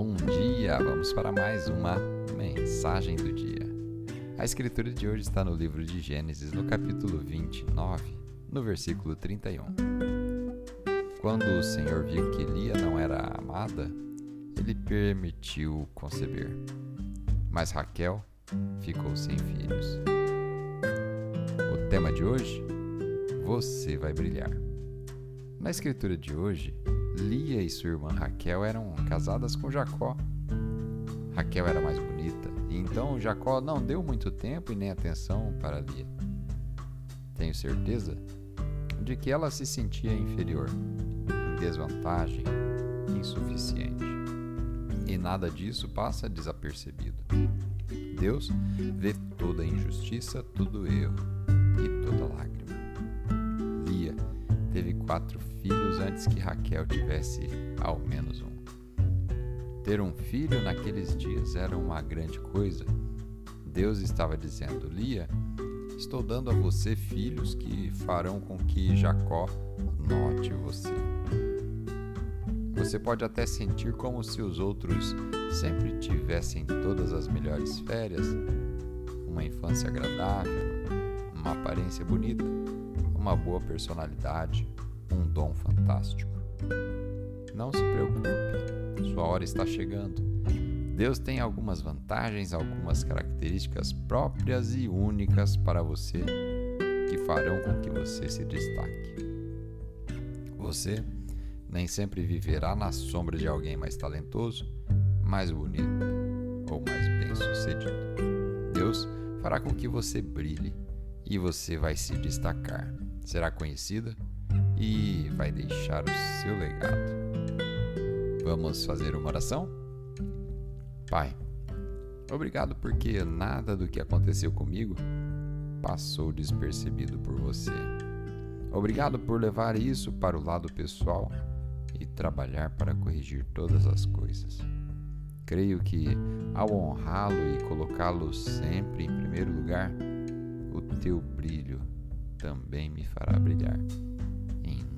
Vamos para mais uma mensagem do dia. A escritura de hoje está no livro de Gênesis, no capítulo 29, no versículo 31. Quando o Senhor viu que Lia não era amada, ele permitiu conceber. Mas Raquel ficou sem filhos. O tema de hoje: Você vai brilhar. Na escritura de hoje, Lia e sua irmã Raquel eram casadas com Jacó. Raquel era mais bonita, e então Jacó não deu muito tempo e nem atenção para Lia. Tenho certeza de que ela se sentia inferior, em desvantagem, insuficiente. E nada disso passa desapercebido. Deus vê toda injustiça, todo erro e toda lágrima. Lia teve quatro antes que Raquel tivesse ao menos um. Ter um filho naqueles dias era uma grande coisa. Deus estava dizendo: Lia, estou dando a você filhos que farão com que Jacó note você. Você pode até sentir como se os outros sempre tivessem todas as melhores férias, uma infância agradável, uma aparência bonita, uma boa personalidade, um dom fantástico. Não se preocupe, sua hora está chegando. Deus tem algumas vantagens, algumas características próprias e únicas para você que farão com que você se destaque. Você nem sempre viverá na sombra de alguém mais talentoso, mais bonito ou mais bem-sucedido. Deus fará com que você brilhe e você vai se destacar. Será conhecida e vai deixar o seu legado. Vamos fazer uma oração? Pai, obrigado porque nada do que aconteceu comigo passou despercebido por você. Obrigado por levar isso para o lado pessoal e trabalhar para corrigir todas as coisas. Creio que, ao honrá-lo e colocá-lo sempre em primeiro lugar, o teu brilho também me fará brilhar.